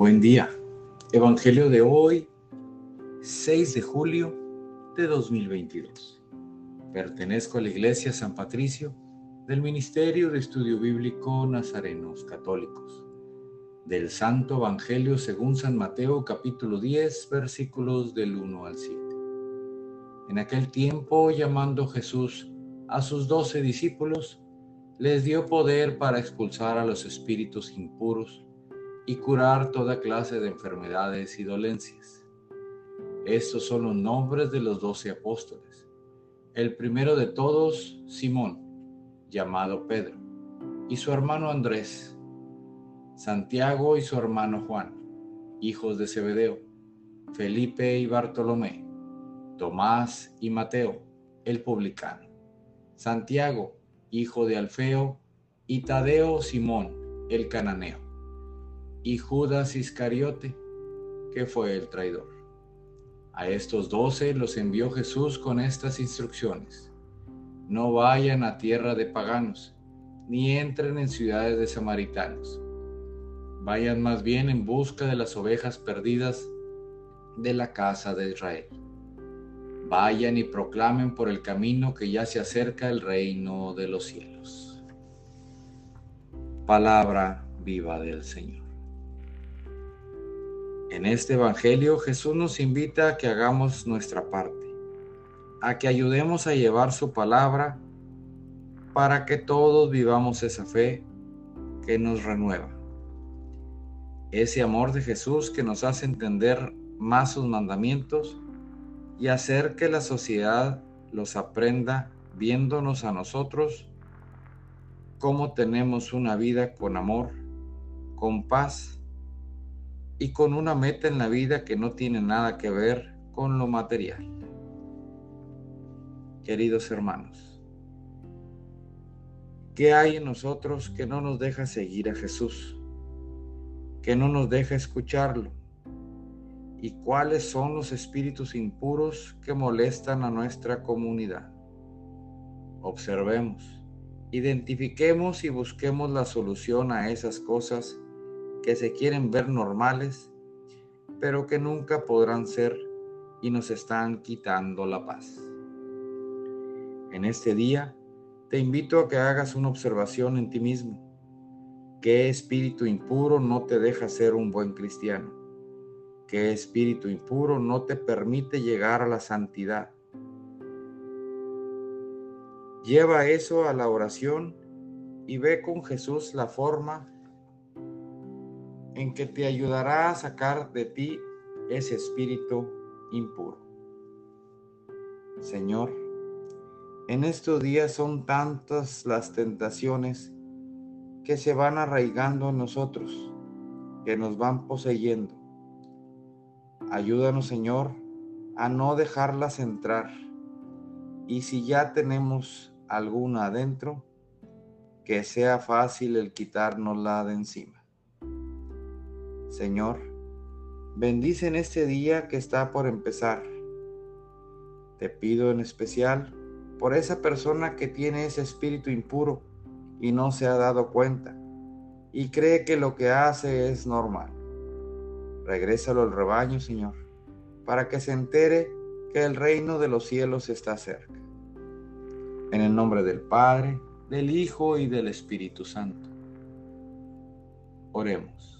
Buen día. Evangelio de hoy, 6 de julio de 2022. Pertenezco a la Iglesia San Patricio del Ministerio de Estudio Bíblico Nazarenos Católicos. Del Santo Evangelio según San Mateo capítulo 10 versículos del 1 al 7. En aquel tiempo, llamando Jesús a sus doce discípulos, les dio poder para expulsar a los espíritus impuros y curar toda clase de enfermedades y dolencias. Estos son los nombres de los doce apóstoles. El primero de todos, Simón, llamado Pedro, y su hermano Andrés, Santiago y su hermano Juan, hijos de Zebedeo, Felipe y Bartolomé, Tomás y Mateo, el publicano, Santiago, hijo de Alfeo, y Tadeo Simón, el cananeo y Judas Iscariote, que fue el traidor. A estos doce los envió Jesús con estas instrucciones. No vayan a tierra de paganos, ni entren en ciudades de samaritanos. Vayan más bien en busca de las ovejas perdidas de la casa de Israel. Vayan y proclamen por el camino que ya se acerca el reino de los cielos. Palabra viva del Señor. En este Evangelio Jesús nos invita a que hagamos nuestra parte, a que ayudemos a llevar su palabra para que todos vivamos esa fe que nos renueva. Ese amor de Jesús que nos hace entender más sus mandamientos y hacer que la sociedad los aprenda viéndonos a nosotros cómo tenemos una vida con amor, con paz y con una meta en la vida que no tiene nada que ver con lo material. Queridos hermanos, ¿qué hay en nosotros que no nos deja seguir a Jesús? Que no nos deja escucharlo? ¿Y cuáles son los espíritus impuros que molestan a nuestra comunidad? Observemos, identifiquemos y busquemos la solución a esas cosas que se quieren ver normales, pero que nunca podrán ser y nos están quitando la paz. En este día te invito a que hagas una observación en ti mismo. ¿Qué espíritu impuro no te deja ser un buen cristiano? ¿Qué espíritu impuro no te permite llegar a la santidad? Lleva eso a la oración y ve con Jesús la forma en que te ayudará a sacar de ti ese espíritu impuro. Señor, en estos días son tantas las tentaciones que se van arraigando en nosotros, que nos van poseyendo. Ayúdanos, Señor, a no dejarlas entrar. Y si ya tenemos alguna adentro, que sea fácil el quitárnosla de encima. Señor, bendice en este día que está por empezar. Te pido en especial por esa persona que tiene ese espíritu impuro y no se ha dado cuenta y cree que lo que hace es normal. Regrésalo al rebaño, Señor, para que se entere que el reino de los cielos está cerca. En el nombre del Padre, del Hijo y del Espíritu Santo. Oremos